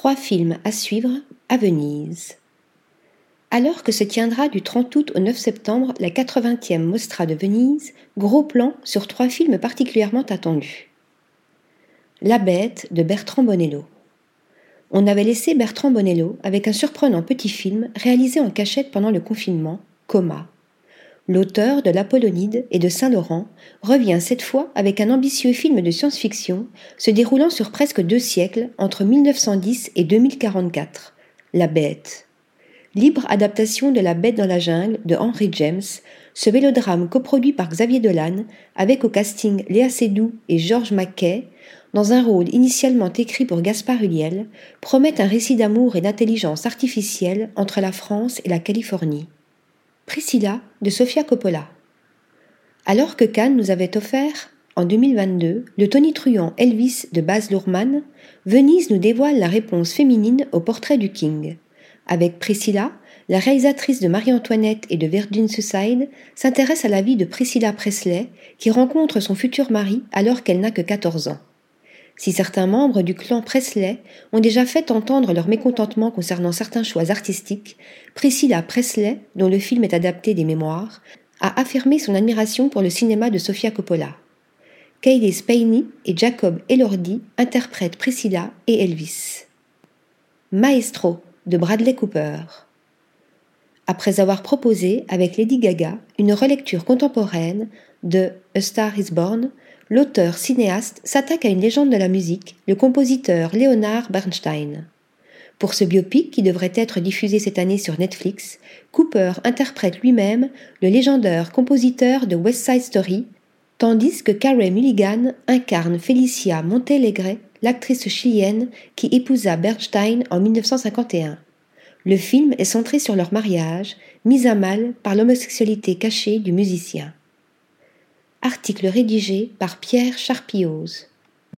Trois films à suivre à Venise. Alors que se tiendra du 30 août au 9 septembre la 80e Mostra de Venise, gros plan sur trois films particulièrement attendus. La Bête de Bertrand Bonello. On avait laissé Bertrand Bonello avec un surprenant petit film réalisé en cachette pendant le confinement, Coma. L'auteur de l'Apollonide et de Saint-Laurent revient cette fois avec un ambitieux film de science-fiction se déroulant sur presque deux siècles entre 1910 et 2044, La Bête. Libre adaptation de La Bête dans la jungle de Henry James, ce mélodrame coproduit par Xavier Dolan, avec au casting Léa Seydoux et Georges Mackay, dans un rôle initialement écrit pour Gaspard Huliel, promet un récit d'amour et d'intelligence artificielle entre la France et la Californie. Priscilla de Sofia Coppola. Alors que Cannes nous avait offert, en 2022, le tonitruant Elvis de Baz Luhrmann, Venise nous dévoile la réponse féminine au portrait du King. Avec Priscilla, la réalisatrice de Marie-Antoinette et de Virgin Suicide s'intéresse à la vie de Priscilla Presley, qui rencontre son futur mari alors qu'elle n'a que 14 ans. Si certains membres du clan Presley ont déjà fait entendre leur mécontentement concernant certains choix artistiques, Priscilla Presley, dont le film est adapté des mémoires, a affirmé son admiration pour le cinéma de Sofia Coppola. Kayleigh Spaeny et Jacob Elordi interprètent Priscilla et Elvis. Maestro de Bradley Cooper. Après avoir proposé avec Lady Gaga une relecture contemporaine de A Star is Born, l'auteur cinéaste s'attaque à une légende de la musique, le compositeur Leonard Bernstein. Pour ce biopic qui devrait être diffusé cette année sur Netflix, Cooper interprète lui-même le légendaire compositeur de West Side Story, tandis que Carey Mulligan incarne Felicia Montelegre, l'actrice chilienne qui épousa Bernstein en 1951. Le film est centré sur leur mariage, mis à mal par l'homosexualité cachée du musicien. Article rédigé par Pierre Charpioz.